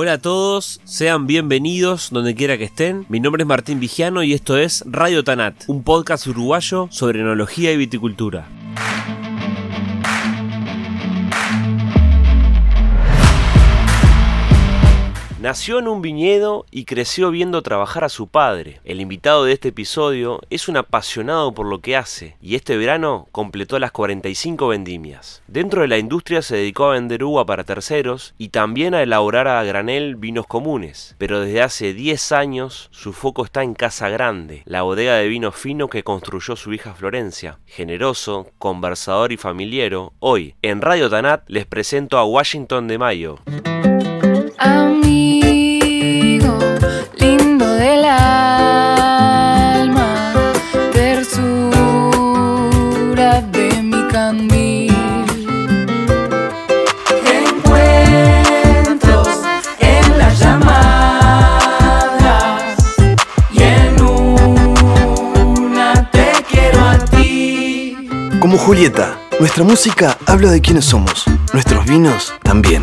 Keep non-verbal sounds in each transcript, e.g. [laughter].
Hola a todos, sean bienvenidos donde quiera que estén. Mi nombre es Martín Vigiano y esto es Radio Tanat, un podcast uruguayo sobre enología y viticultura. Nació en un viñedo y creció viendo trabajar a su padre. El invitado de este episodio es un apasionado por lo que hace y este verano completó las 45 vendimias. Dentro de la industria se dedicó a vender uva para terceros y también a elaborar a granel vinos comunes. Pero desde hace 10 años su foco está en Casa Grande, la bodega de vino fino que construyó su hija Florencia. Generoso, conversador y familiero, hoy en Radio Tanat les presento a Washington de Mayo. Amigo lindo del alma, tersura de mi candil. Encuentros en las llamadas y en una te quiero a ti. Como Julieta, nuestra música habla de quiénes somos, nuestros vinos también.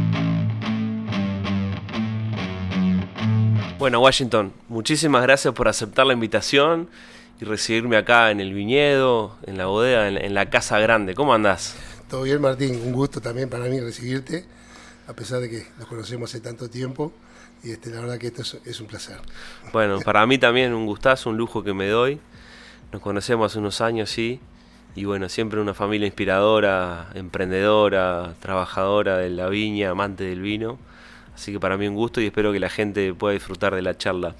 Bueno, Washington, muchísimas gracias por aceptar la invitación y recibirme acá en el viñedo, en la bodega, en, en la casa grande. ¿Cómo andás? Todo bien, Martín. Un gusto también para mí recibirte, a pesar de que nos conocemos hace tanto tiempo. Y este, la verdad que esto es, es un placer. Bueno, [laughs] para mí también un gustazo, un lujo que me doy. Nos conocemos hace unos años, sí. Y bueno, siempre una familia inspiradora, emprendedora, trabajadora de la viña, amante del vino. Así que para mí un gusto y espero que la gente pueda disfrutar de la charla.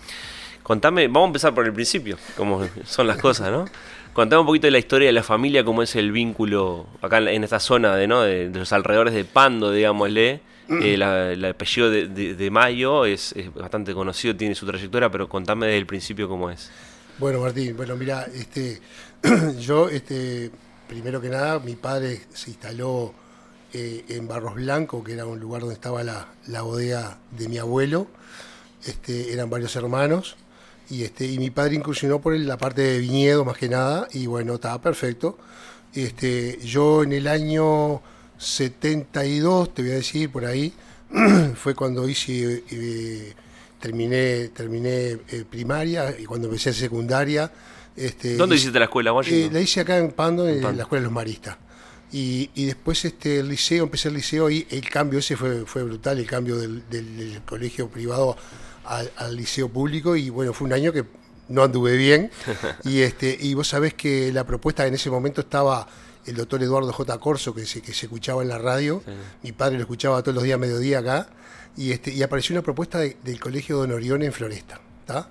Contame, vamos a empezar por el principio, como son las cosas, ¿no? Contame un poquito de la historia de la familia, cómo es el vínculo acá en, esta zona de, ¿no? de, los alrededores de Pando, digámosle. Eh, el apellido de Mayo es, es bastante conocido, tiene su trayectoria, pero contame desde el principio cómo es. Bueno, Martín, bueno, mira, este, [clears throat] yo, este, primero que nada, mi padre se instaló eh, en Barros Blanco, que era un lugar donde estaba la, la bodega de mi abuelo. Este, eran varios hermanos. Y, este, y mi padre incursionó por la parte de viñedo más que nada. Y bueno, estaba perfecto. Este, yo en el año 72, te voy a decir por ahí, [clears throat] fue cuando hice, eh, terminé, terminé eh, primaria y cuando empecé secundaria. Este, ¿Dónde hice- hiciste la escuela, eh, la hice acá en Pando, en, Pando. la Escuela de los Maristas. Y, y después este, el liceo, empecé el liceo y el cambio ese fue, fue brutal, el cambio del, del- del colegio privado al, al liceo público y bueno, fue un año que no anduve bien. [laughs] y, este, y vos sabés que la propuesta en ese momento estaba el doctor Eduardo J. Corso, que se, que se escuchaba en la radio, mi padre lo escuchaba todos los días a mediodía acá, y, este, y apareció una propuesta de- del colegio Don Orión en Floresta. ¿tá?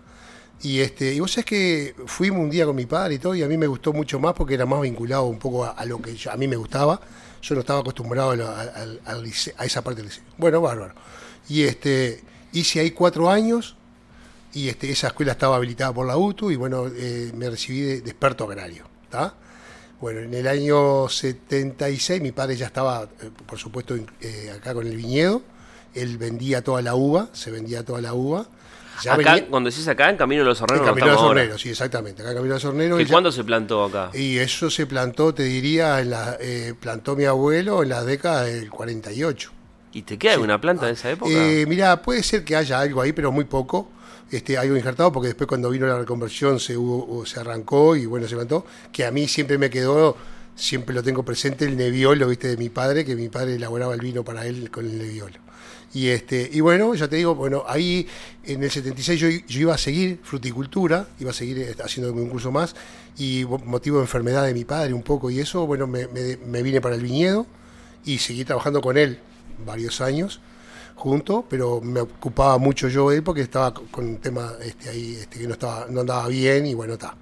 Y, este, y vos sabés que fuimos un día con mi padre y todo, y a mí me gustó mucho más porque era más vinculado un poco a, a lo que yo- a mí me gustaba. Yo no estaba acostumbrado a, a- a esa parte del liceo. Bueno, bárbaro. Y este, hice ahí cuatro años, y este, esa escuela estaba habilitada por la UTU, y bueno, eh, me recibí de, de experto agrario. ¿tá? Bueno, en el año 76 mi padre ya estaba, eh, por supuesto, eh, acá con el viñedo. Él vendía toda la uva, se vendía toda la uva. Ya acá, venía- cuando decís acá, en Camino de los en Horneros, Camino de los. Horneros, sí, exactamente. Acá en Camino de los Horneros. ¿Que él ya- ¿Cuándo se plantó acá? Y eso se plantó, te diría, en la, eh, plantó mi abuelo en las décadas del 48. ¿Y te queda alguna planta de esa época? Eh, mira, puede ser que haya algo ahí, pero muy poco. Este, algo injertado, porque después cuando vino la reconversión se, hubo- se arrancó y bueno, se plantó. Que a mí siempre me quedó, siempre lo tengo presente, el neviolo, viste, de mi padre, que mi padre elaboraba el vino para él con el neviolo. Y, este, y bueno, ya te digo, bueno, ahí en el 76 yo, yo iba a seguir fruticultura, iba a seguir eh, haciendo un curso más, y mo- motivo de enfermedad de mi padre un poco, y eso, bueno, me, me- me vine para el viñedo y seguí trabajando con él varios años junto, pero me ocupaba mucho yo él porque estaba con un tema este, ahí este, que no estaba no andaba bien y bueno, está.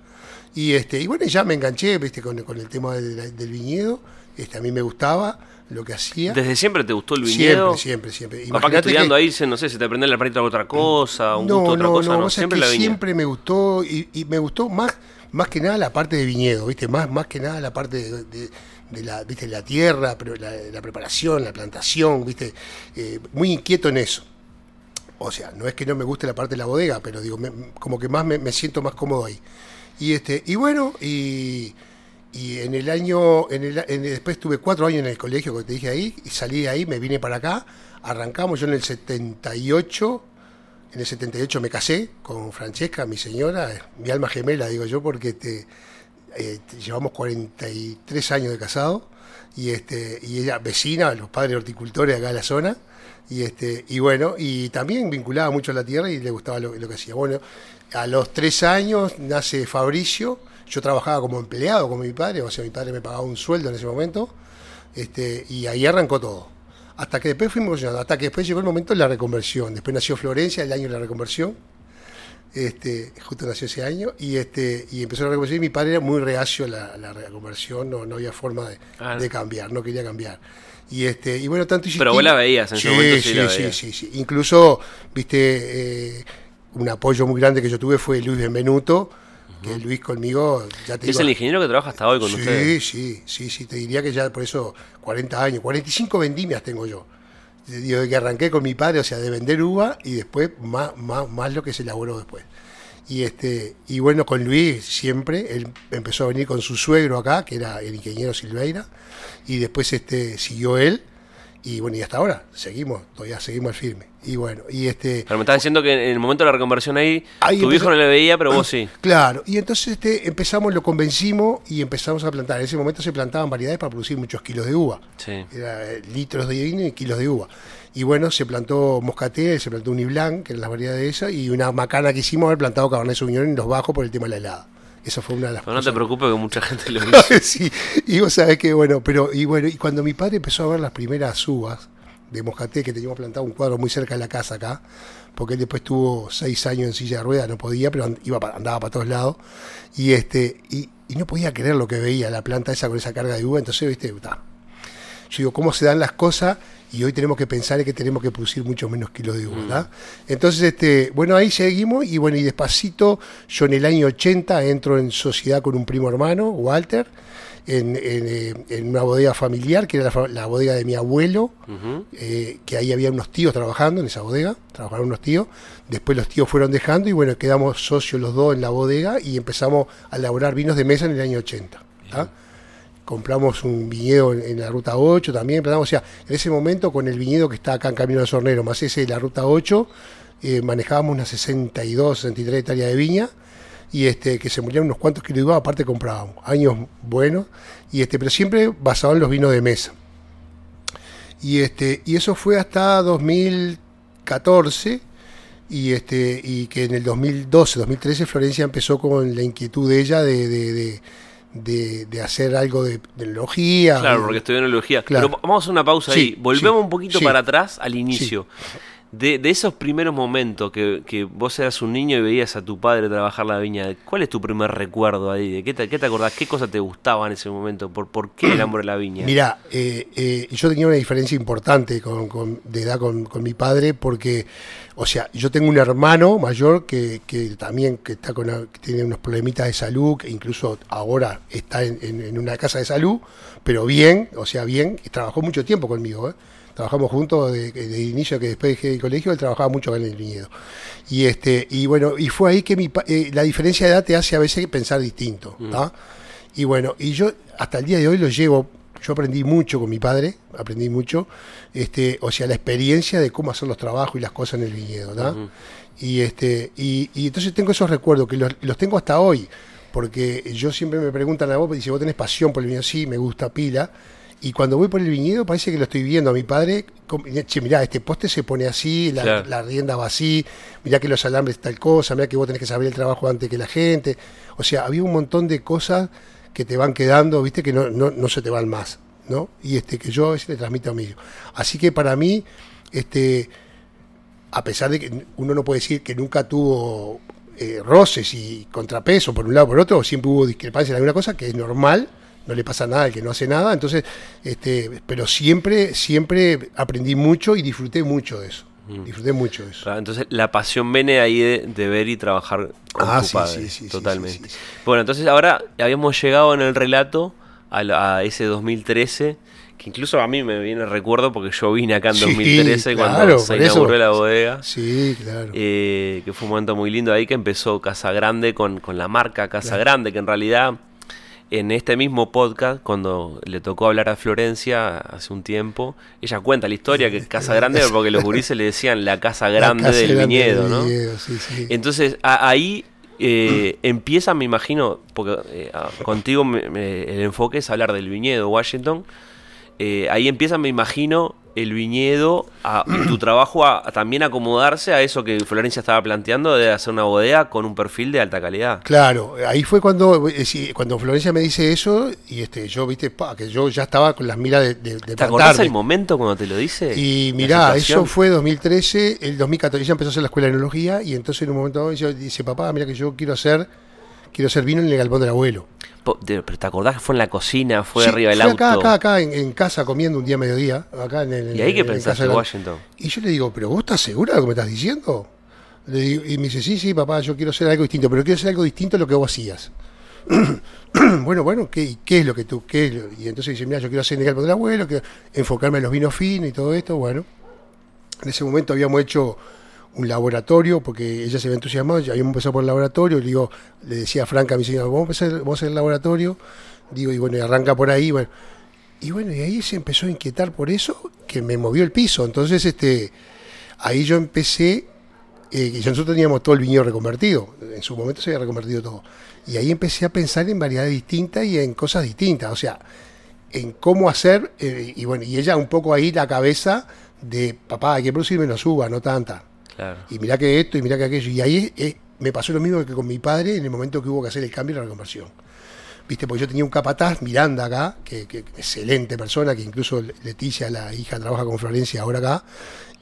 Y, este, y bueno, ya me enganché viste, con, con el tema del, del viñedo, este, a mí me gustaba, lo que hacía. ¿Desde siempre te gustó el viñedo? Siempre, siempre, siempre. Que Imagínate estudiando que- ahí, se- no sé, se te prende la de otra cosa, un no, gusto otra no, cosa, no, ¿no? Siempre que la viña. siempre me gustó y, y me gustó más, más que nada la parte de viñedo, ¿viste? Más, más que nada la parte de, de- de la, ¿viste? la tierra, pero la, la preparación, la plantación, ¿viste? Eh, muy inquieto en eso. O sea, no es que no me guste la parte de la bodega, pero digo, me- como que más me, me siento más cómodo ahí. Y este, y bueno, y, y en el año, en el, en- después tuve cuatro años en el colegio, como te dije ahí, y salí de ahí, me vine para acá, arrancamos yo en el 78, en el 78 me casé con Francesca, mi señora, mi alma gemela, digo yo, porque este, eh, llevamos 43 años de casado y este y ella vecina, los padres horticultores acá de la zona y este y bueno y también vinculaba mucho a la tierra y le gustaba lo, lo que hacía. Bueno, a los tres años nace Fabricio, yo trabajaba como empleado con mi padre, o sea mi padre me pagaba un sueldo en ese momento este y ahí arrancó todo. Hasta que después fuimos hasta que después llegó el momento de la reconversión. Después nació Florencia, el año de la reconversión, este, justo nació ese año, y este, y empezó la reconversión, y mi padre era muy reacio a la, reconversión, no, no había forma de, Ah. de cambiar, no quería cambiar. Y este, y bueno, tanto Pero vos la veías, en sí, momento sí sí, la sí, veías. sí, sí. Incluso, viste, eh, un apoyo muy grande que yo tuve fue Luis Benvenuto, que Luis conmigo ya te Es digo, el ingeniero que trabaja hasta hoy con sí, ustedes. Sí, sí, sí, te diría que ya por eso 40 años, 45 vendimias tengo yo. Te digo, de que arranqué con mi padre, o sea, de vender uva y después más, más, más lo que se elaboró después. Y este y bueno, con Luis siempre, él empezó a venir con su suegro acá, que era el ingeniero Silveira, y después este siguió él, y bueno, y hasta ahora seguimos, todavía seguimos firme. Y bueno, y este Pero me estás diciendo que en el momento de la reconversión ahí, Ahí tu empezó- viejo no le veía, pero vos [clears throat] sí. Claro, y entonces este, empezamos, lo convencimos y empezamos a plantar. En ese momento se plantaban variedades para producir muchos kilos de uva. Sí. Era eh, litros de vino y kilos de uva. Y bueno, se plantó moscatel, se plantó uniblanc, que eran las variedades de esa, y una macana que hicimos haber plantado cabernet sauvignon en los bajos por el tema de la helada. Esa fue una de las Pero no te cosas. preocupes que mucha gente lo [laughs] hizo. sí, y vos sabés que bueno, pero y bueno, y cuando mi padre empezó a ver las primeras uvas de moscatel, que teníamos plantado un cuadro muy cerca de la casa acá, porque él después tuvo seis años en silla de ruedas, no podía, pero iba pa- andaba para todos lados, y este, y, y no podía creer lo que veía, la planta esa con esa carga de uva, entonces, viste, ta. yo digo, ¿cómo se dan las cosas? Y hoy tenemos que pensar en que tenemos que producir mucho menos kilos de uva, ¿verdad? Entonces, este, bueno, ahí seguimos y bueno, y despacito, yo en el año 80 entro en sociedad con un primo hermano, Walter, en, en, eh, en una bodega familiar, que era la, bodega de mi abuelo, eh, que ahí había unos tíos trabajando en esa bodega, trabajaron unos tíos, después los tíos fueron dejando y bueno, quedamos socios los dos en la bodega y empezamos a elaborar vinos de mesa en el año 80. Compramos un viñedo en, la ruta 8 también, plantamos, o sea, en ese momento con el viñedo que está acá en Camino del Sornero, más ese de la ruta 8, eh, manejábamos unas 62, 63 hectáreas de viña y este que se murieron unos cuantos kilos de aparte comprábamos, años buenos, y este, pero siempre basado en los vinos de mesa. Y este, y eso fue hasta 2014, y este, y que en el 2012, 2013 Florencia empezó con la inquietud de ella de, de, de- de- de hacer algo de, de enología. Claro, porque estudió en biología. Claro. Pero vamos a hacer una pausa Sí, ahí. Volvemos sí, un poquito sí. para atrás al inicio. De, de esos primeros momentos que, que vos eras un niño y veías a tu padre trabajar la viña, ¿cuál es tu primer recuerdo ahí? ¿De qué te, qué te acordás? ¿Qué cosa te gustaba en ese momento? ¿Por, por qué el amor de la viña? Mira, eh, eh, yo tenía una diferencia importante con, con- de edad con, con mi padre porque, o sea, yo tengo un hermano mayor que, que también que está con, que tiene unos problemitas de salud, que incluso ahora está en, en- en una casa de salud, pero bien, o sea, bien, y trabajó mucho tiempo conmigo, ¿eh? Trabajamos juntos de, de inicio, que después dejé el colegio, él trabajaba mucho en el viñedo. Y este, y bueno, y fue ahí que mi, eh, la diferencia de edad te hace a veces pensar distinto, ¿tá? Y bueno, y yo hasta el día de hoy lo llevo, yo aprendí mucho con mi padre, aprendí mucho, este, o sea, la experiencia de cómo hacer los trabajos y las cosas en el viñedo. Y este, y, y entonces tengo esos recuerdos que los, los tengo hasta hoy, porque yo siempre me preguntan a vos, dice, vos tenés pasión por el viñedo, sí, me gusta pila. Y cuando voy por el viñedo parece que lo estoy viendo a mi padre, che, mirá, este poste se pone así, la, Claro. la rienda va así, mirá que los alambres tal cosa, mirá que vos tenés que saber el trabajo antes que la gente. O sea, había un montón de cosas que te van quedando, viste, que no, no, no se te van más, ¿no? Y este que yo ese le transmito a mí. Así que para mí, este, a pesar de que uno no puede decir que nunca tuvo eh, roces y contrapesos por un lado o por otro, siempre hubo discrepancia en alguna cosa, que es normal, no le pasa nada al que no hace nada. Entonces, este, pero siempre, siempre aprendí mucho y disfruté mucho de eso. Mm. Disfruté mucho eso. Claro, Entonces la pasión viene ahí de, de ver y trabajar con Ah, tu sí, padre. sí, sí, totalmente. Bueno, entonces ahora habíamos llegado en el relato a, a ese 2013, que incluso a mí me viene el recuerdo porque yo vine acá en Sí, 2013 cuando se por eso. inauguró la bodega. Sí, claro. eh, que fue un momento muy lindo ahí que empezó Casa Grande con, con la marca Casa Claro. Grande, que en realidad en este mismo podcast, cuando le tocó hablar a Florencia hace un tiempo, ella cuenta la historia que Casa Grande [laughs] era porque los gurises le decían la Casa La Grande casa del grande viñedo, del ¿no? viñedo, sí, sí. Entonces a- ahí eh, [clears throat] empieza, me imagino, porque eh, contigo me- me- el enfoque es hablar del viñedo Washington. Eh, ahí empieza, me imagino, el viñedo a, tu [clears throat] trabajo a, a también acomodarse a eso que Florencia estaba planteando de hacer una bodega con un perfil de alta calidad. Claro, ahí fue cuando, eh, cuando Florencia me dice eso y este, yo, viste, pa, que yo ya estaba con las miras de, de, de ¿Te acordás el momento cuando te lo dice? Y mirá, eso fue 2013, el 2014 ella empezó a hacer la escuela de enología y entonces en un momento dado ella dice, papá, mira que yo quiero hacer, quiero hacer vino en el galpón del abuelo. ¿Pero te acordás que fue en la cocina, fue Sí, arriba del auto? acá, acá, acá, en, en casa comiendo un día a mediodía, acá en el... ¿Y ahí qué en pensaste, casa Washington? Y yo le digo, ¿pero vos estás segura de lo que me estás diciendo? Le digo- y me dice, sí, sí, papá, yo quiero hacer algo distinto, pero quiero hacer algo distinto a lo que vos hacías. [clears throat] bueno, bueno, ¿qué, qué es lo que tú? Qué es lo- Y entonces dice, mira, yo quiero hacer en el galpón del abuelo, quiero enfocarme en los vinos finos y todo esto. Bueno, en ese momento habíamos hecho un laboratorio, porque ella se había entusiasmado, ya habíamos empezado por el laboratorio, le digo, le decía a Franca, a mi señora, vamos a vamos a hacer el laboratorio, digo, y bueno, y arranca por ahí, bueno. Y bueno, y ahí se empezó a inquietar por eso, que me movió el piso. Entonces, este, ahí yo empecé, eh, que nosotros teníamos todo el viñedo reconvertido, en su momento se había reconvertido todo. Y ahí empecé a pensar en variedades distintas y en cosas distintas, o sea, en cómo hacer, eh, y bueno, y ella un poco ahí la cabeza de, papá, hay que producir menos uva, no tanta. Y mirá que esto y mirá que aquello. Y ahí me pasó lo mismo que con mi padre en el momento que hubo que hacer el cambio y la reconversión. ¿Viste? Porque yo tenía un capataz, Miranda acá, que, que excelente persona, que incluso Leticia, la hija, trabaja con Florencia ahora acá,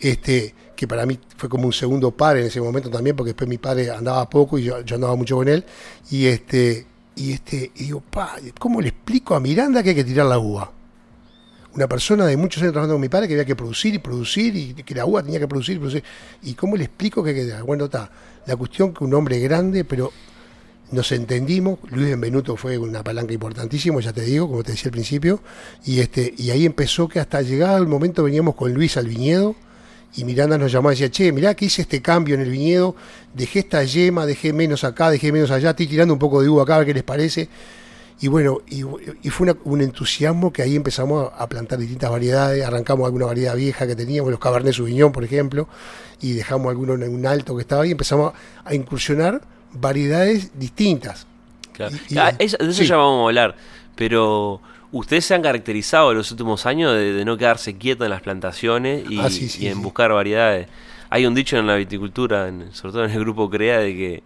este, que para mí fue como un segundo padre en ese momento también, porque después mi padre andaba poco y yo, yo andaba mucho con él. Y este, y este, y digo, pa, ¿cómo le explico a Miranda que hay que tirar la uva? Una persona de muchos años trabajando con mi padre que había que producir y producir y que la uva tenía que producir y producir. ¿Y cómo le explico que hay que tirar? Bueno, está. La cuestión que un hombre grande, pero nos entendimos, Luis Benvenuto fue una palanca importantísima, ya te digo, como te decía al principio, y este, y ahí empezó que hasta llegado el momento veníamos con Luis al viñedo, y Miranda nos llamaba y decía, che, mirá que hice este cambio en el viñedo, dejé esta yema, dejé menos acá, dejé menos allá, estoy tirando un poco de uva acá, a ver qué les parece. Y bueno, y, y fue una- un entusiasmo que ahí empezamos a plantar distintas variedades, arrancamos alguna variedad vieja que teníamos, los Cabernet Sauvignon, por ejemplo, y dejamos alguno en un alto que estaba ahí, y empezamos a incursionar variedades distintas. Claro. Y- y- Ah, eso- de eso sí. ya vamos a hablar. Pero ustedes se han caracterizado en los últimos años de, de no quedarse quietos en las plantaciones y, Ah, sí, sí, y en buscar variedades. Hay un dicho en la viticultura, en- sobre todo en el grupo CREA, de que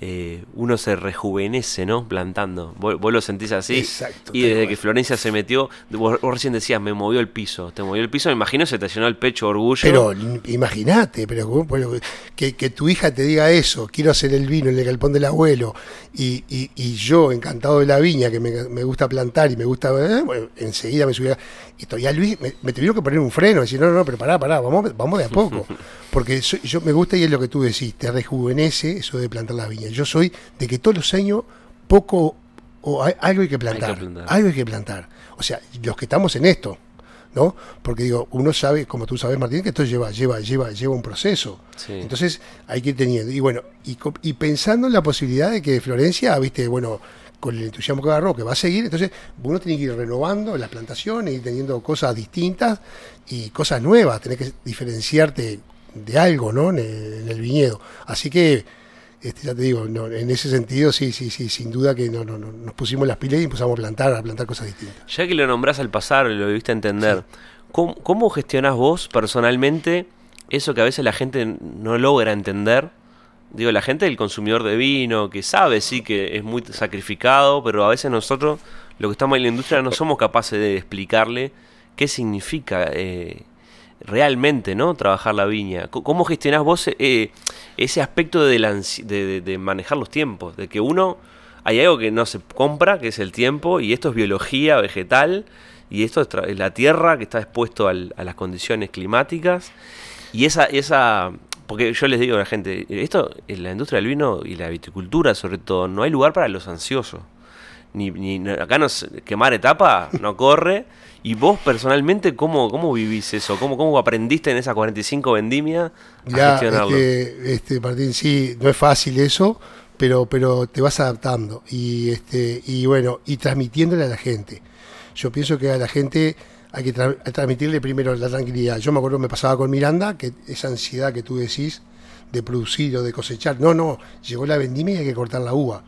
eh, uno se rejuvenece, ¿no? Plantando. Vos, vos lo sentís así. Exacto, Y desde que Florencia se metió, vos, vos recién decías, me movió el piso. Te movió el piso, me imagino se te llenó el pecho orgullo. Pero imagínate, pero bueno, que, que tu hija te diga eso, quiero hacer el vino en el galpón del abuelo, y, y- y yo, encantado de la viña, que me, me gusta plantar y me gusta, eh, bueno, enseguida me subí a... Y todavía Luis, me, me tuvieron que poner un freno, decir, no, no, no, pero pará, pará, vamos, vamos de a poco. [laughs] Porque yo me gusta y es lo que tú decís, te rejuvenece eso de plantar las Yo soy de que todos los años poco o hay- algo hay que plantar, plantar. algo hay que plantar. O sea, los que estamos en esto, ¿no? Porque digo, uno sabe, como tú sabes, Martín, que esto lleva, lleva, lleva, lleva un proceso. Sí. Entonces hay que ir teniendo. Y bueno, y pensando en la posibilidad de que Florencia, viste, bueno, con el entusiasmo que agarró, que va a seguir, entonces uno tiene que ir renovando las plantaciones, ir teniendo cosas distintas y cosas nuevas, tenés que diferenciarte de algo, ¿no? En el, en el viñedo. Así que, este, ya te digo, no, en ese sentido, sí, sí, sí, sin duda que no, no, no, nos pusimos las pilas y empezamos a plantar, a plantar cosas distintas. Ya que lo nombrás al pasar, lo debiste entender. ¿Cómo, cómo gestionás vos personalmente eso que a veces la gente no logra entender? Digo, la gente del consumidor de vino, que sabe, sí, que es muy sacrificado, pero a veces nosotros, los que estamos en la industria, no somos capaces de explicarle qué significa eh, realmente, ¿no? Trabajar la viña. ¿Cómo gestionás vos eh, ese aspecto de, de, de- manejar los tiempos? De que uno hay algo que no se compra, que es el tiempo, y esto es biología vegetal, y esto es, es la tierra que está expuesto al- a las condiciones climáticas. Y esa, esa, porque yo les digo a la gente, esto en la industria del vino y la viticultura sobre todo, no hay lugar para los ansiosos. Ni, ni- acá no es- quemar etapa no corre. Y vos personalmente, ¿cómo, cómo vivís eso? ¿Cómo, ¿Cómo aprendiste en esa 45 vendimia a Ya, gestionarlo? este, este, Martín, sí, no es fácil eso, pero, pero te vas adaptando y, este, y bueno, y transmitiéndole a la gente. Yo pienso que a la gente hay que tra- transmitirle primero la tranquilidad. Yo me acuerdo, me pasaba con Miranda, que esa ansiedad que tú decís de producir o de cosechar, no, no, llegó la vendimia y hay que cortar la uva.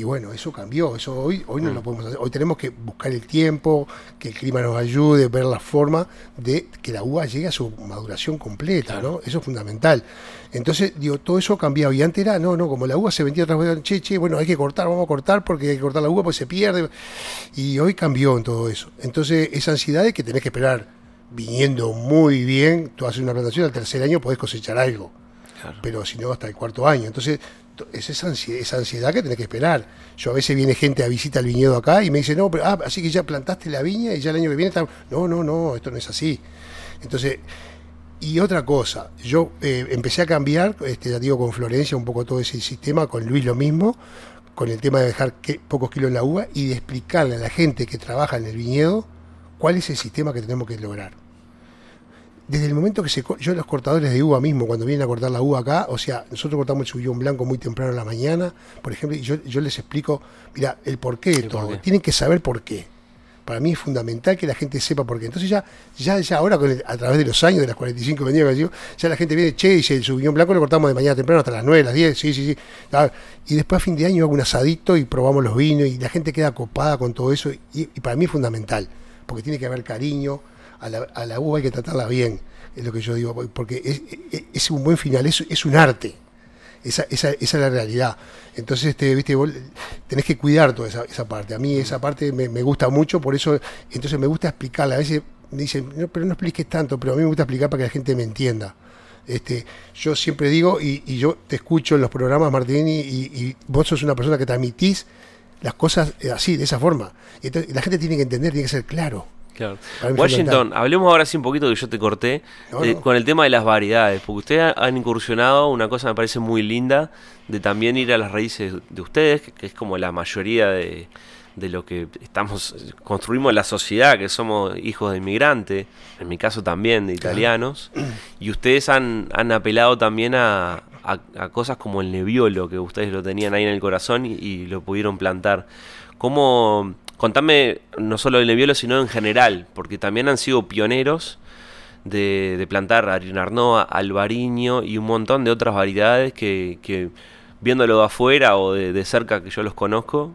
Y bueno, eso cambió, eso hoy, hoy no lo podemos hacer. Hoy tenemos que buscar el tiempo, que el clima nos ayude, ver la forma de que la uva llegue a su maduración completa, ¿no? Eso es fundamental. Entonces, digo, todo eso ha cambiado. Y antes era, no, no, como la uva se vendía otra vez, che, che, bueno, hay que cortar, vamos a cortar porque hay que cortar la uva porque se pierde. Y hoy cambió en todo eso. Entonces, esa ansiedad es que tenés que esperar viniendo muy bien, tú haces una plantación, al tercer año podés cosechar algo Claro. pero si no hasta el cuarto año. Entonces, to- es esa ansiedad, esa ansiedad que tenés que esperar. Yo a veces viene gente a visitar el viñedo acá y me dice, no, pero, ah, así que ya plantaste la viña y ya el año que viene está... No, no, no, esto no es así. Entonces, y otra cosa, yo eh, empecé a cambiar, este, ya digo, con Florencia un poco todo ese sistema, con Luis lo mismo, con el tema de dejar pocos kilos en la uva y de explicarle a la gente que trabaja en el viñedo cuál es el sistema que tenemos que lograr desde el momento que se yo los cortadores de uva mismo cuando vienen a cortar la uva acá o sea nosotros cortamos el subillón blanco muy temprano en la mañana por ejemplo y yo, yo les explico mira el porqué de El todo. porqué. tienen que saber por qué. Para mí es fundamental que la gente sepa por qué. Entonces ya ya ya ahora con el- a través de los años de las 45 vendidas que digo, ya la gente viene che dice el subillón blanco lo cortamos de mañana temprano hasta las 9 las 10 sí sí sí y después a fin de año hago un asadito y probamos los vinos y la gente queda copada con todo eso y, y para mí es fundamental porque tiene que haber cariño a la, a uva hay que tratarla bien, es lo que yo digo, porque es, un buen final, es, es un arte. Esa, esa, esa es la realidad. Entonces, este, viste, vos tenés que cuidar toda esa, esa parte. A mí esa parte me, me gusta mucho, por eso, entonces me gusta explicarla. A veces me dicen, no, pero no expliques tanto, pero a mí me gusta explicar para que la gente me entienda. Este, yo siempre digo, y, y yo te escucho en los programas, Martín, y, vos sos una persona que transmitís las cosas eh, así, de esa forma. Entonces, la gente tiene que entender, tiene que ser claro. Claro. Washington, hablemos ahora sí un poquito que yo te corté No, no. con el tema de las variedades, porque ustedes han incursionado una cosa que me parece muy linda de también ir a las raíces de ustedes, que, es como la mayoría de, de lo que estamos construimos la sociedad, que somos hijos de inmigrantes, en mi caso también de italianos, y ustedes han, han apelado también a, a- a cosas como el neviolo, que ustedes lo tenían ahí en el corazón y, y lo pudieron plantar. ¿Cómo, contame no solo el neviolo, sino en general, porque también han sido pioneros de, de plantar Arinarnoa, Albariño y un montón de otras variedades que, que viéndolo de afuera o de, de cerca que yo los conozco,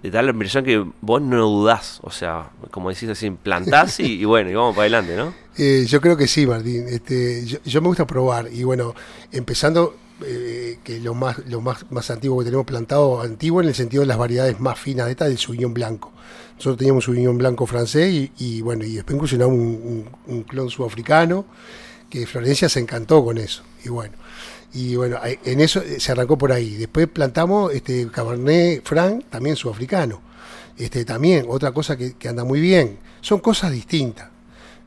te da la impresión que vos no dudás, o sea, como decís así, plantás y, bueno, y vamos para adelante, ¿no? [laughs] Eh, yo creo que sí, Martín. Este, yo, me gusta probar. Y bueno, empezando eh, que lo más lo más, más antiguo que tenemos plantado, antiguo en el sentido de las variedades más finas de esta, del Sauvignon blanco. Nosotros teníamos un Sauvignon blanco francés y, bueno, y después incursionamos un, un, clon sudafricano, que Florencia se encantó con eso. Y bueno, y bueno, en eso eh, se arrancó por ahí. Después plantamos este Cabernet Franc, también sudafricano. Este, también, otra cosa que anda muy bien. Son cosas distintas.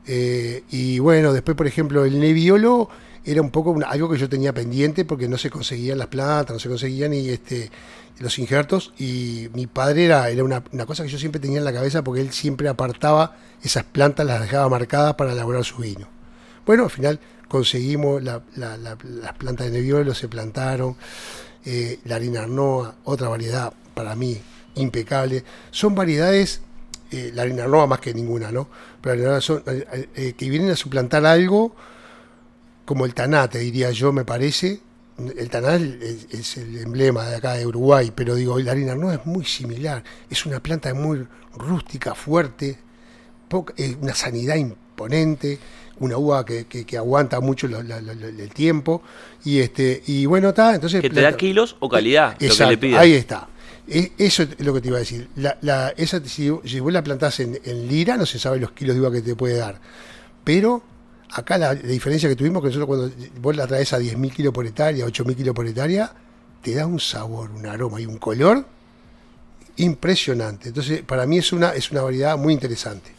Eh, y bueno, después, por ejemplo, el Nebbiolo era un poco algo que yo tenía pendiente porque no se conseguían las plantas, no se conseguían y este, los injertos. Y mi padre era, era una, cosa que yo siempre tenía en la cabeza porque él siempre apartaba esas plantas, las dejaba marcadas para elaborar su vino. Bueno, al final conseguimos la- la- la- las plantas de Nebbiolo, se plantaron. Eh, la harina Arnoa, otra variedad para mí impecable. Son variedades, eh, la harina Arnoa más que ninguna, ¿no? Pero son, eh, eh, que vienen a suplantar algo como el tanate, diría yo, me parece. El tanal es, es el emblema de acá de Uruguay, pero digo, la harina Arnoa es muy similar. Es una planta muy rústica, fuerte, poca- eh, una sanidad imponente, una uva que, que- que aguanta mucho lo- lo- lo- lo- el tiempo. Y este y bueno, está, entonces... Que te da kilos o calidad, lo que Exacto, le pides. ahí está. E- Eso es lo que te iba a decir. Esa, si, vos la plantás en, lira, no se sabe los kilos de uva que te puede dar. Pero acá la, la diferencia que tuvimos, que nosotros cuando vos la traes a 10.000 kilos por hectárea, 8.000 kilos por hectárea, te da un sabor, un aroma y un color impresionante. Entonces, para mí es una, es una variedad muy interesante.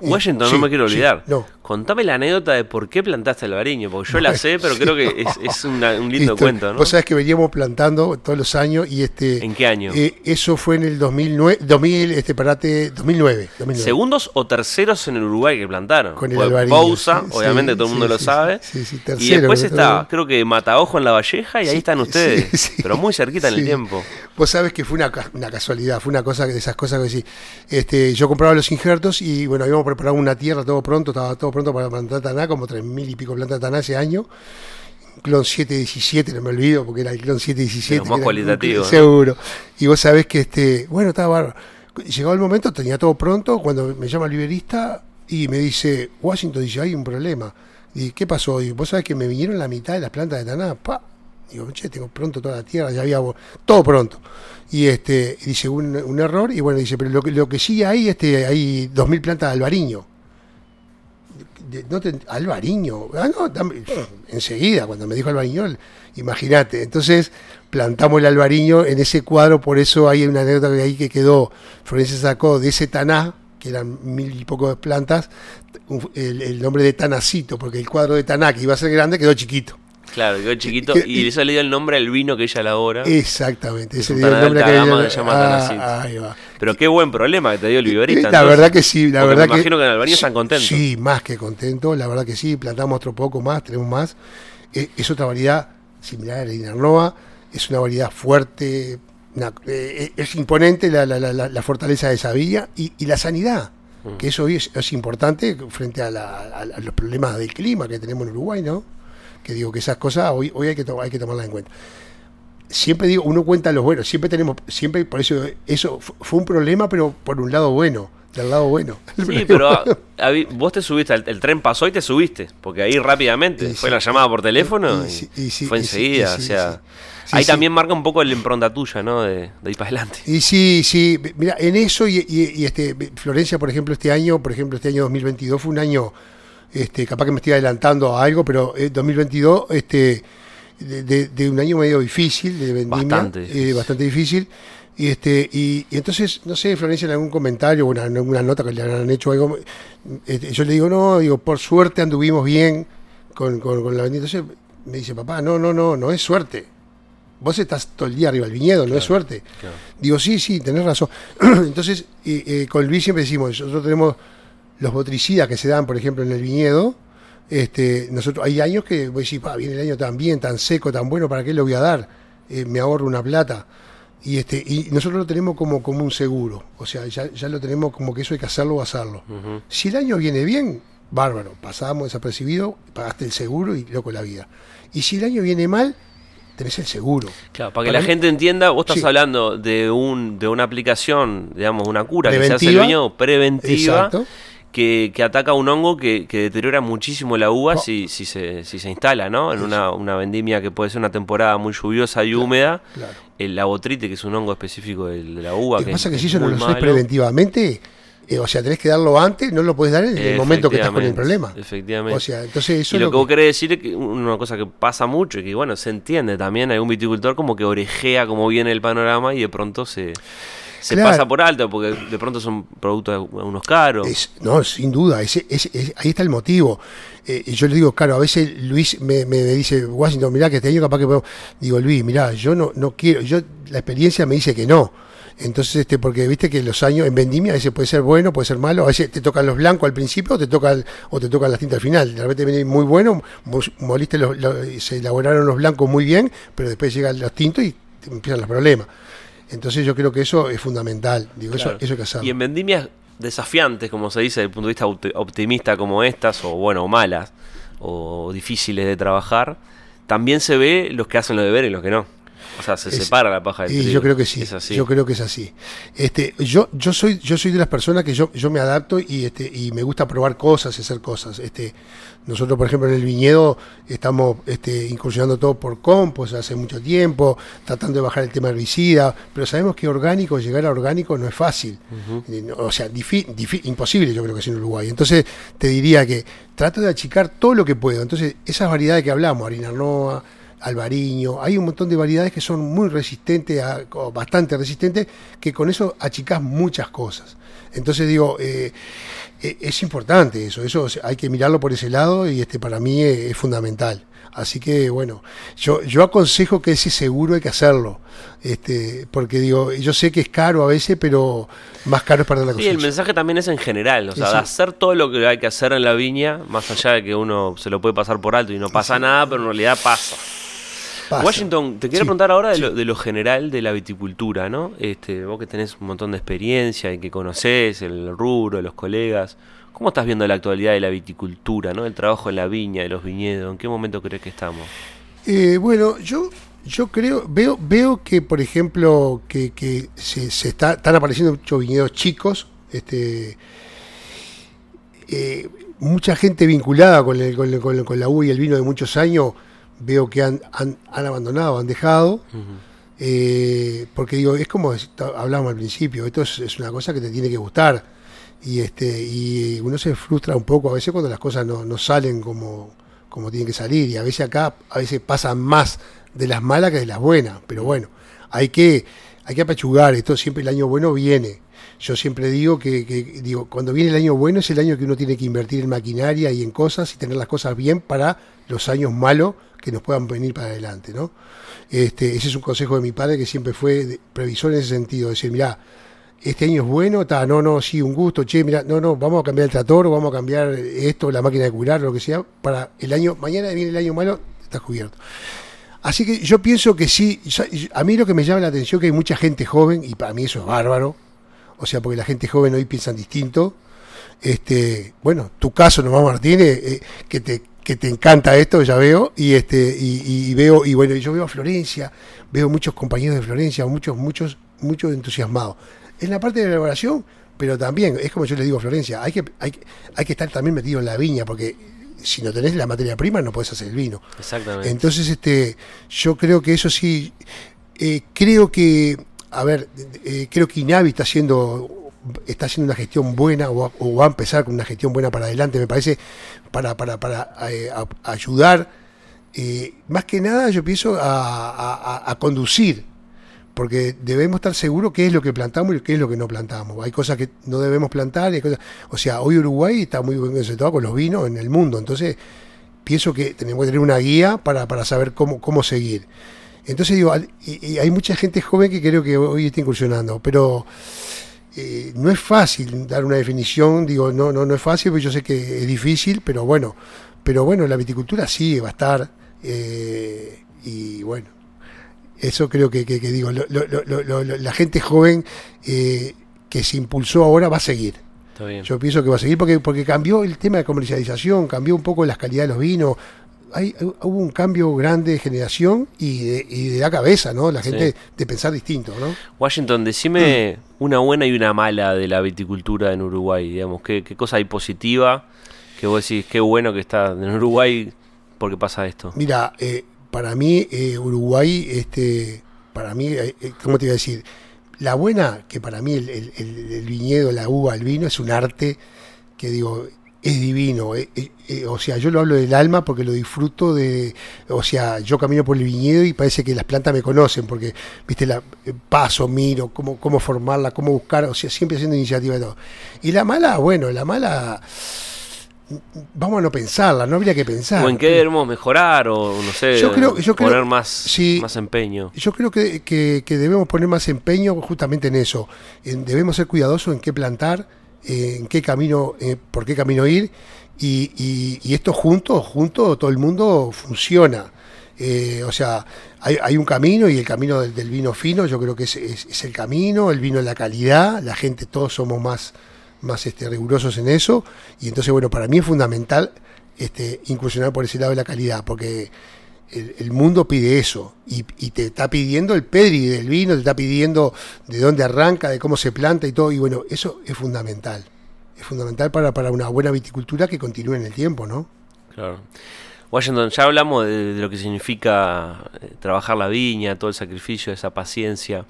Washington, Sí, no me quiero sí, olvidar. no. Contame la anécdota de por qué plantaste el albariño, porque yo la sé, pero creo que es, es una- un lindo cuento, ¿no? Vos sabés que veníamos plantando todos los años y este... ¿En qué año? eh, eso fue en el 2009, 2000, este, parate, 2009. 2009. Segundos o terceros en el Uruguay que plantaron. Con el Bousa, sí, obviamente todo el mundo lo sabe. sí, sí, y tercero, después ¿no? está, creo que Mataojo en La Valleja y ahí está están ustedes. [laughs] pero muy cerquita en el tiempo. Vos sabés que fue una, ca- una casualidad, fue una cosa de esas cosas que sí. Este, yo compraba los injertos y bueno, habíamos preparado una tierra todo pronto, estaba todo pronto para plantar taná, como tres mil y pico plantas taná ese año. Clon 717, no me olvido, porque era el clon 717. De los más era- ¿no? Seguro. Y vos sabés que este, bueno, estaba bárbaro. Llegó el momento, tenía todo pronto, cuando me llama el liberista y me dice, Washington dice, hay un problema. Y ¿qué pasó? Y vos sabés que me vinieron la mitad de las plantas de taná, pa. Digo, che, tengo pronto toda la tierra, ya había todo pronto. Y este, dice, un, error, y bueno, dice, pero lo que, lo que sí hay, este, hay 2.000 plantas de albariño. De- albariño, ah, no, enseguida, cuando me dijo albariño, imagínate. Entonces plantamos el albariño en ese cuadro, por eso hay una anécdota ahí que quedó, Florencia sacó de ese taná, que eran mil y poco plantas, el nombre de Tanacito, porque el cuadro de Taná, que iba a ser grande, quedó chiquito. Claro, quedó chiquito que- y y- eso le dio el nombre al vino que ella elabora. Exactamente, Es ese dio el nombre que ella- que llama Ah, ahí va. Pero qué buen problema que te dio el viverista. La entonces. verdad que sí, la verdad me que. imagino que en Albariño sí, están contentos. Sí, más que contentos, la verdad que sí, plantamos otro poco más, tenemos más. Eh, es otra variedad similar a la Inarnoa, es una variedad fuerte, una- eh, es imponente la, la- la- la- la fortaleza de esa villa y, y la sanidad, Mm. que eso hoy es, es importante frente a, la- a los problemas del clima que tenemos en Uruguay, ¿no? Que digo que esas cosas hoy, hoy hay, que hay que tomarlas en cuenta siempre digo, uno cuenta los buenos, siempre tenemos, siempre por eso, eso fu- fue un problema, pero por un lado bueno, del lado bueno. [laughs] Sí, pero vos te subiste, el, el tren pasó y te subiste, porque ahí rápidamente Y fue sí. la llamada por teléfono Y fue enseguida, o sea. Sí, ahí sí. también marca un poco la impronta tuya, ¿no? De, de ir para adelante. Y sí, sí, mira, en eso y, y- y, este Florencia, por ejemplo, este año, por ejemplo, este año 2022 fue un año, este, capaz que me estoy adelantando a algo, pero eh, 2022, este, de, de- de un año medio difícil, de vendimia, Bastante eh, difícil. bastante difícil. Y, este, y, y entonces, no sé, Florencia en algún comentario o en alguna nota que le habrán hecho algo, este, yo le digo, no, digo, por suerte anduvimos bien con, con, con la vendimia. Entonces me dice, papá, no, no, no, no es suerte. Vos estás todo el día arriba del viñedo, no es suerte. claro. Digo, sí, sí, tenés razón. [clears throat] Entonces, eh, eh, con Luis siempre decimos, nosotros tenemos los botricidas que se dan, por ejemplo, en el viñedo. Este, nosotros Hay años que voy a decir, "Pa, viene el año tan bien, tan seco, tan bueno, ¿para qué lo voy a dar? Eh, me ahorro una plata. Y, este, y nosotros lo tenemos como, como un seguro. O sea, ya, ya lo tenemos como que eso hay que hacerlo o hacerlo. Si el año viene bien, bárbaro, pasamos desapercibido, pagaste el seguro y loco la vida. Y si el año viene mal, tenés el seguro. Claro, para que Para la mí- gente entienda, vos estás Sí. hablando de un de una aplicación, digamos, una cura que se hace el Preventiva. viñedo preventiva Exacto. Que, que ataca un hongo que, que deteriora muchísimo la uva Oh. si, si, se, si se instala, ¿no? En una, una vendimia que puede ser una temporada muy lluviosa y húmeda, Claro. el labotrite, que es un hongo específico de la uva. Lo que pasa es que si eso no lo haces preventivamente, eh, o sea, tenés que darlo antes, no lo puedes dar en el momento que estás con el problema. Efectivamente. O sea, entonces eso y es lo lo que vos que- querés decir es que una cosa que pasa mucho y que bueno, se entiende también, hay un viticultor como que orejea cómo viene el panorama y de pronto se, se Claro. pasa por alto porque de pronto son productos unos caros. Es- no, sin duda, ese, ese- ese- ahí está el motivo. Eh, y yo le digo, claro, a veces Luis me, me dice, Washington, mirá que este año capaz que podemos-". Digo, Luis, mirá, yo no, no quiero, yo la experiencia me dice que no. Entonces, este, porque viste que los años en vendimia a veces puede ser bueno, puede ser malo, a veces te tocan los blancos al principio o te tocan, o te tocan las tintas al final. De repente viene muy bueno, moliste los, los- se elaboraron los blancos muy bien, pero después llegan los tintos y empiezan los problemas. Entonces yo creo que eso es fundamental. Digo, Claro. eso, eso hay que hacerlo. Y en vendimias desafiantes, como se dice desde el punto de vista opti- optimista como estas, o bueno, o malas, o difíciles de trabajar, también se ve los que hacen los deberes y los que no. O sea, se Es- separa la paja del Y trigo. yo creo que sí. Es así. Yo creo que es así. Este, yo, yo soy, yo soy de las personas que yo, yo me adapto y este, y me gusta probar cosas, hacer cosas. Este, nosotros, por ejemplo, en el viñedo estamos este, incursionando todo por compost hace mucho tiempo, tratando de bajar el tema herbicida, pero sabemos que orgánico, llegar a orgánico no es fácil. Eh, O sea, imposible yo creo que es en Uruguay. Entonces, te diría que trato de achicar todo lo que puedo. Entonces, esas variedades que hablamos, harina noa, albariño, hay un montón de variedades que son muy resistentes, a- o bastante resistentes, que con eso achicás muchas cosas. Entonces digo, eh, eh, es importante eso, eso hay que mirarlo por ese lado y este para mí es, es fundamental. Así que bueno, yo, yo aconsejo que ese seguro hay que hacerlo. Este, porque digo, yo sé que es caro a veces, pero más caro es perder la Sí, cosecha. el mensaje también es en general, o sea, de hacer todo lo que hay que hacer en la viña, más allá de que uno se lo puede pasar por alto y no pasa nada, pero en realidad pasa. Washington, te quiero Sí, preguntar ahora de, lo, de lo general de la viticultura, ¿no? Este, vos que tenés un montón de experiencia y que conocés el rubro, los colegas, ¿cómo estás viendo la actualidad de la viticultura, ¿no? El trabajo en la viña, de los viñedos, ¿en qué momento crees que estamos? Eh, bueno, yo, yo creo, veo, veo que, por ejemplo, que, que se, se está, están apareciendo muchos viñedos chicos, este, eh, mucha gente vinculada con, el- con, el- con la uva y el vino de muchos años, veo que han, han, han abandonado, han dejado, eh, porque digo, es como hablábamos al principio, esto es, es una cosa que te tiene que gustar, y este y uno se frustra un poco a veces cuando las cosas no, no salen como, como tienen que salir. Y a veces acá a veces pasan más de las malas que de las buenas. Pero bueno hay que hay que apachugar esto siempre el año bueno viene. Yo siempre digo que, que, digo cuando viene el año bueno es el año que uno tiene que invertir en maquinaria y en cosas y tener las cosas bien para los años malos que nos puedan venir para adelante no este ese es un consejo de mi padre que siempre fue de- previsor en ese sentido decir mira este año es bueno, está, no, no, sí, un gusto, che, mira, no, no, vamos a cambiar el trator, vamos a cambiar esto, la máquina de curar, lo que sea, para el año, mañana viene el año malo, estás cubierto. Así que yo pienso que sí, a mí lo que me llama la atención es que hay mucha gente joven, y para mí eso es bárbaro, o sea, porque la gente joven hoy piensan distinto. Este, bueno, tu caso, nomás Martínez, eh, que te que te encanta esto, ya veo, y este, y, y veo, y bueno, yo veo a Florencia, veo muchos compañeros de Florencia, muchos, muchos, muchos entusiasmados. En la parte de la elaboración, pero también, es como yo le digo a Florencia, hay que, hay, hay que estar también metido en la viña, porque si no tenés la materia prima no puedes hacer el vino. Exactamente. Entonces, este, yo creo que eso sí, eh, creo que, a ver, eh, creo que Inavi está haciendo, está haciendo una gestión buena o, va- a empezar con una gestión buena para adelante, me parece, para, para, para eh, ayudar, eh, más que nada yo pienso a, conducir, porque debemos estar seguros qué es lo que plantamos y qué es lo que no plantamos. Hay cosas que no debemos plantar, y cosas, o sea, hoy Uruguay está muy bien concentrado con los vinos en el mundo, entonces pienso que tenemos que tener una guía para, para saber cómo, cómo seguir. Entonces digo, y hay mucha gente joven que creo que hoy está incursionando, pero eh, no es fácil dar una definición, digo, no, no, no es fácil, porque yo sé que es difícil, pero bueno, pero bueno, la viticultura sí va a estar, eh, y bueno, eso creo que, que- que digo, lo- lo- lo- lo- lo- la gente joven eh, que se impulsó ahora va a seguir. Está bien. Yo pienso que va a seguir porque, porque cambió el tema de comercialización, cambió un poco las calidades de los vinos. Hay, hubo un cambio grande de generación y de, y de la cabeza, ¿no? La Sí. gente de pensar distinto, ¿no? Washington, decime una buena y una mala de la viticultura en Uruguay, digamos, ¿qué, qué cosa hay positiva que vos decís, qué bueno que está en Uruguay porque pasa esto? Mira, eh, para mí eh, Uruguay, este, para mí, eh, eh, ¿cómo te iba a decir? La buena, que para mí el, el- el- el viñedo, la uva, el vino es un arte que digo, es divino. eh, eh, eh, o sea, yo lo hablo del alma porque lo disfruto de, o sea, yo camino por el viñedo y parece que las plantas me conocen porque, viste, la paso, miro, cómo, cómo formarla, cómo buscar, o sea, siempre haciendo iniciativa y todo. Y la mala, bueno, la mala, vamos a no pensarla, no habría que pensar. ¿O en qué debemos mejorar? O no sé, Yo creo- yo creo- poner más, sí. más empeño. Yo creo que, que- que debemos poner más empeño justamente en eso. En- debemos ser cuidadosos en qué plantar, en qué camino, eh, por qué camino ir. Y, esto junto, junto, todo el mundo funciona. Eh, o sea, hay, un camino y el camino del, vino fino, yo creo que es, es- es el camino, el vino de la calidad, la gente, todos somos más, más este, rigurosos en eso. Y entonces, bueno, para mí es fundamental este, incursionar por ese lado de la calidad, porque el, mundo pide eso y, te está pidiendo el pedri del vino, te está pidiendo de dónde arranca, de cómo se planta y todo. Y bueno, eso es fundamental. Es fundamental para, para una buena viticultura que continúe en el tiempo, ¿no? Claro. Washington, ya hablamos de, de lo que significa eh, trabajar la viña, todo el sacrificio, esa paciencia.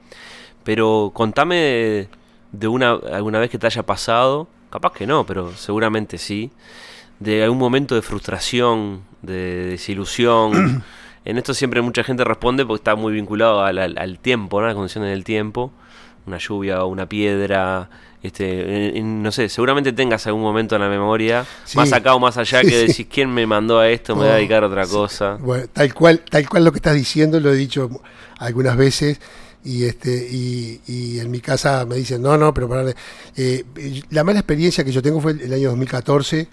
Pero contame de, de una alguna vez que te haya pasado, capaz que no, pero seguramente sí, de algún momento de frustración, de desilusión [clears throat] En esto siempre mucha gente responde porque está muy vinculado al, al- al tiempo, ¿no? a las condiciones del tiempo. Una lluvia, una piedra, este, en- en- no sé, seguramente tengas algún momento en la memoria, Sí. más acá o más allá, Sí, que sí. decís, ¿quién me mandó a esto? Me voy a No, dedicar a otra cosa. Bueno, tal cual, tal cual lo que estás diciendo, lo he dicho algunas veces. Y este, y, y en mi casa me dicen, no, no, pero para la mala experiencia que yo tengo fue el, el año 2014.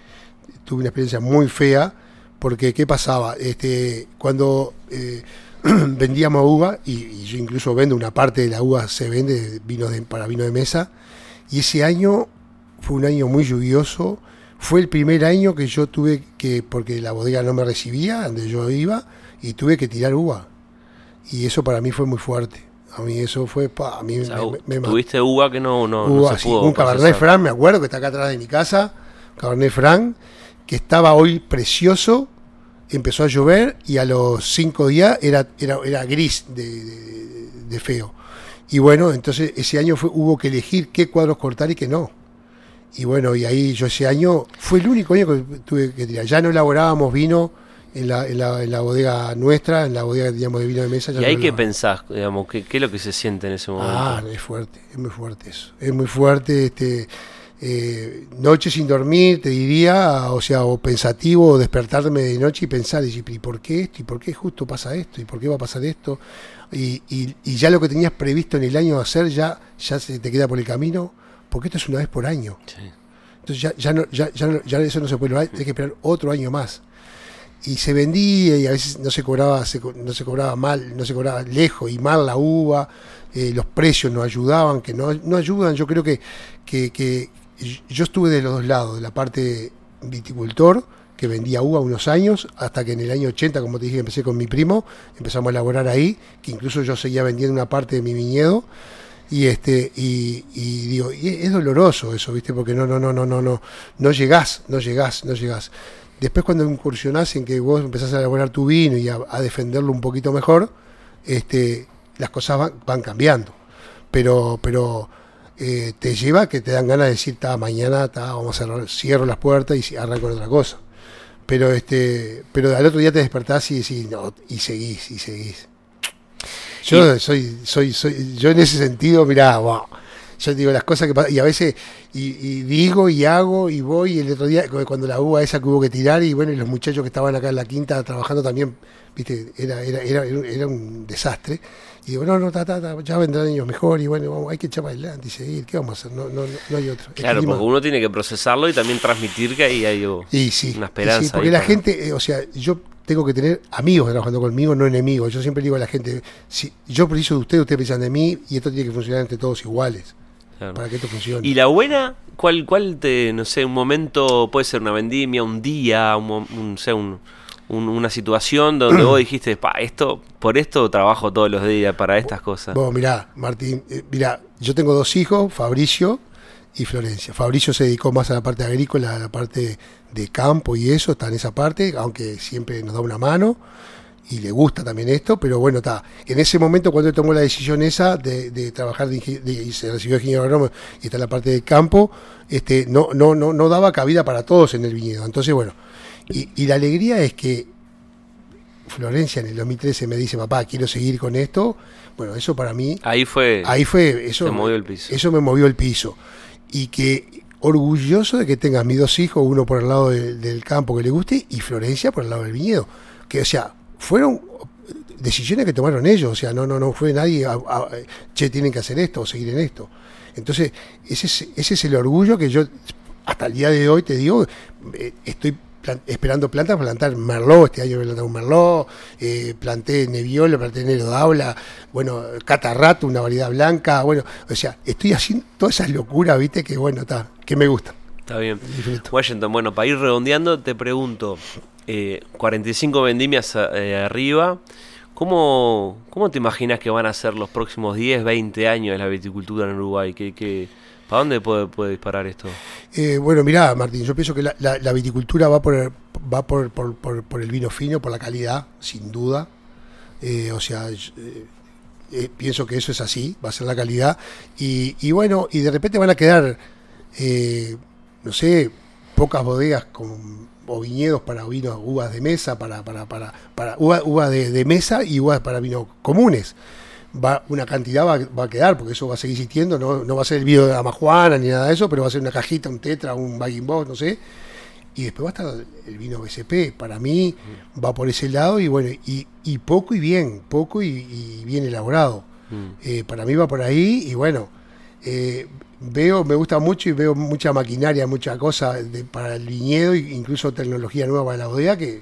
Tuve una experiencia muy fea, porque ¿qué pasaba? Este, cuando eh, [clears throat] vendíamos uva, y, y yo incluso vendo una parte de la uva, se vende vino de- para vino de mesa, y ese año fue un año muy lluvioso. Fue el primer año que yo tuve que, porque la bodega no me recibía, donde yo iba, y tuve que tirar uva. Y eso para mí fue muy fuerte. A mí eso fue, pa, a mí O sea, me, me- me tuviste uva que no, no, no Uva, sí, un Cabernet. Franc, me acuerdo, que está acá atrás de mi casa, Cabernet Franc, que estaba hoy precioso, empezó a llover y a los cinco días era, era, era gris de, de- de feo. Y bueno, entonces ese año fue, hubo que elegir qué cuadros cortar y qué no. Y bueno, y ahí yo ese año, fue el único año que tuve que tirar. Ya no elaborábamos vino en la, en la, en la bodega nuestra, en la bodega que teníamos de vino de mesa. ya ¿Y no ahí qué elaborábamos. pensás? Digamos, ¿qué, ¿Qué es lo que se siente en ese momento? Ah, es fuerte, es muy fuerte eso. Es muy fuerte, este, eh, noche sin dormir, te diría, o sea, o pensativo, o despertarme de noche y pensar, y decir, ¿y por qué esto? ¿Y por qué justo pasa esto? ¿Y por qué va a pasar esto? Y, y- y ya lo que tenías previsto en el año hacer, ya, ya se te queda por el camino, porque esto es una vez por año. Sí. Entonces ya, ya, no, ya, ya, no- ya eso no se puede lograr, hay que esperar otro año más. Y se vendía y a veces no se cobraba, se no se cobraba mal, no se cobraba lejos y mal la uva, eh, los precios no ayudaban, que no, no ayudan. Yo creo que, que, que yo estuve de los dos lados, de la parte viticultor, que vendía uva unos años, hasta que en el año 80, como te dije, empecé con mi primo, empezamos a elaborar ahí, que incluso yo seguía vendiendo una parte de mi viñedo y este y, digo es doloroso eso viste porque no no no no no no no llegás no llegás no llegás después cuando incursionás en que vos empezás a elaborar tu vino y a, a defenderlo un poquito mejor este las cosas van, van cambiando. Pero pero eh, te lleva que te dan ganas de decir ta mañana ta, vamos a cerrar cierro las puertas y arranco otra cosa pero este pero al otro día te despertás y decís no y seguís y seguís. Yo soy, soy, soy, yo en ese sentido, mirá, wow, yo digo las cosas que pasan, y a veces, y, y digo y hago y voy, y el otro día, cu- cuando la uva esa que hubo que tirar, y bueno, y los muchachos que estaban acá en la quinta trabajando también, viste, era, era, era, era un desastre. Y digo, no, no, ta, ta, ta, ya vendrán años mejor, y bueno, vamos, hay que echar para adelante y seguir, ¿qué vamos a hacer? No, no, no, no hay otro. Claro, El clima- porque uno tiene que procesarlo y también transmitir que ahí hay oh, y sí, una y esperanza. sí, porque ahí la gente, eh, o sea, yo tengo que tener amigos trabajando conmigo, no enemigos. Yo siempre digo a la gente, si yo preciso de ustedes, ustedes precisan de mí, y esto tiene que funcionar entre todos iguales, Claro. para que esto funcione. ¿Y la buena? ¿Cuál, cuál te, no sé, un momento, puede ser una vendimia, un día, un, un, sé, un- un- una situación donde vos [clears throat] dijiste, pa, esto, por esto trabajo todos los días, para estas cosas? Vos, mirá, Martín, eh, mirá, yo tengo dos hijos, Fabricio y Florencia. Fabricio se dedicó más a la parte agrícola, a la parte de campo y eso, está en esa parte, aunque siempre nos da una mano y le gusta también esto, pero bueno, está. En ese momento, cuando él tomó la decisión esa de, de trabajar de, de- y se recibió de ingeniero agrónomo y está en la parte de campo, este, no, no, no, no daba cabida para todos en el viñedo. Entonces, bueno, y, y la alegría es que Florencia en el 2013 me dice, papá, quiero seguir con esto. Bueno, eso para mí Ahí fue, Ahí fue, eso, se movió el piso. eso me movió el piso. Y que orgulloso de que tengas mis dos hijos, uno por el lado de- del campo que le guste y Florencia por el lado del viñedo. Que, o sea, fueron decisiones que tomaron ellos, o sea, no, no, no fue nadie, a- a- che, tienen que hacer esto o seguir en esto. Entonces, ese es, ese es el orgullo que yo, hasta el día de hoy, te digo, eh, estoy esperando plantas para plantar Merlot, este año a plantar un Merlot, eh, planté Nebbiolo, planté Nero d'Aula, bueno, Catarrato, una variedad blanca, bueno, o sea, estoy haciendo todas esas locuras, viste, que bueno, está, que me gustan. Está bien. Disfruto. Washington, bueno, para ir redondeando, te pregunto, eh, 45 vendimias eh, arriba, ¿cómo, ¿cómo te imaginas que van a ser los próximos 10, 20 años de la viticultura en Uruguay? ¿Qué, qué, ¿Para dónde puede, disparar esto? Eh, bueno, mirá, Martín, yo pienso que la, viticultura va por el, va por, por- el vino fino, por la calidad, sin duda. Eh, o sea, eh, eh, pienso que eso es así, va a ser la calidad. Y, y bueno, y de repente van a quedar, no sé, pocas bodegas con, o viñedos para vinos, uvas de mesa, para, para, para, para uvas uva de, de mesa y uvas para vinos comunes. Va, una cantidad va, va a quedar, porque eso va a seguir existiendo, no, no va a ser el vino de Amajuana ni nada de eso, pero va a ser una cajita, un tetra, un bagging box, no sé. Y después va a estar el vino BCP. Para mí va por ese lado y bueno, y, y poco y bien, poco y, y bien elaborado. Mm. Eh, para mí va por ahí y bueno, eh, veo, me gusta mucho y veo mucha maquinaria, mucha cosa de- para el viñedo, incluso tecnología nueva para la bodega que,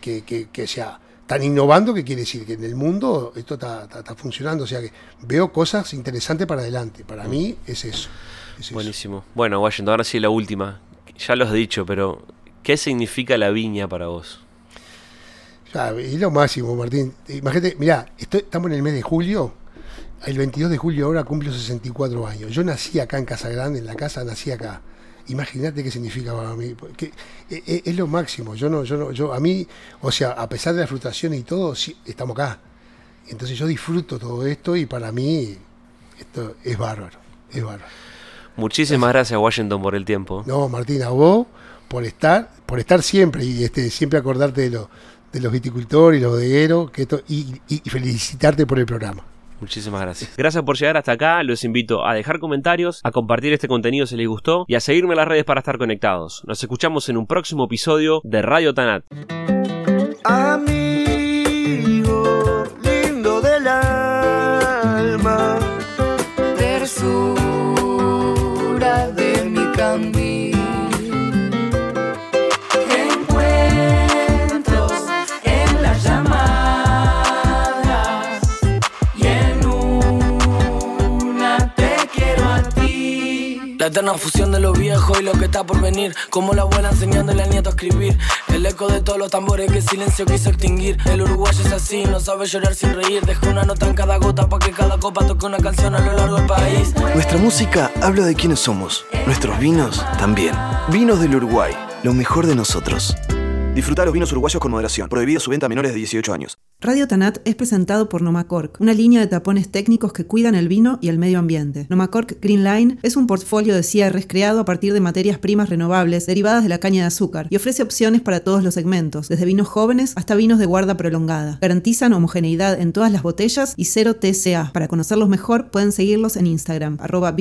que, que, que sea están innovando, que quiere decir que en el mundo esto está, está- está funcionando, o sea que veo cosas interesantes para adelante. Para mí es eso. es eso. Buenísimo. Bueno, Washington, ahora sí la última. Ya lo has dicho, pero ¿qué significa la viña para vos? Ya, es lo máximo, Martín. Imagínate, mirá, estoy- estamos en el mes de julio. El 22 de julio ahora cumplo 64 años. Yo nací acá en Casa Grande, en la casa nací acá. Imagínate qué significa para mí. porque, eh, eh, es lo máximo. Yo no, yo no, yo a mí, o sea, a pesar de las frustraciones y todo, sí, estamos acá. Entonces yo disfruto todo esto y para mí esto es bárbaro. Es bárbaro. Muchísimas gracias, Washington, por el tiempo. No, Martín, a vos por estar, por estar siempre y este, siempre acordarte de, lo- de los viticultores y los bodegueros, que esto, y- y felicitarte por el programa. Muchísimas gracias. Gracias por llegar hasta acá. Los invito a dejar comentarios, a compartir este contenido si les gustó y a seguirme en las redes para estar conectados. Nos escuchamos en un próximo episodio de Radio Tanat. Eterna fusión de lo viejo y lo que está por venir. Como la abuela enseñándole al nieto a escribir. El eco de todos los tambores que el silencio quiso extinguir. El uruguayo es así, no sabe llorar sin reír. Deja una nota en cada gota para que cada copa toque una canción a lo largo del país. Nuestra música habla de quiénes somos. Nuestros vinos también. Vinos del Uruguay, lo mejor de nosotros. Disfrutar los vinos uruguayos con moderación. Prohibida su venta a menores de 18 años. Radio Tanat es presentado por Nomacork, una línea de tapones técnicos que cuidan el vino y el medio ambiente. Nomacork Green Line es un portfolio de cierres creado a partir de materias primas renovables derivadas de la caña de azúcar y ofrece opciones para todos los segmentos, desde vinos jóvenes hasta vinos de guarda prolongada. Garantizan homogeneidad en todas las botellas y cero TCA. Para conocerlos mejor pueden seguirlos en Instagram, arroba.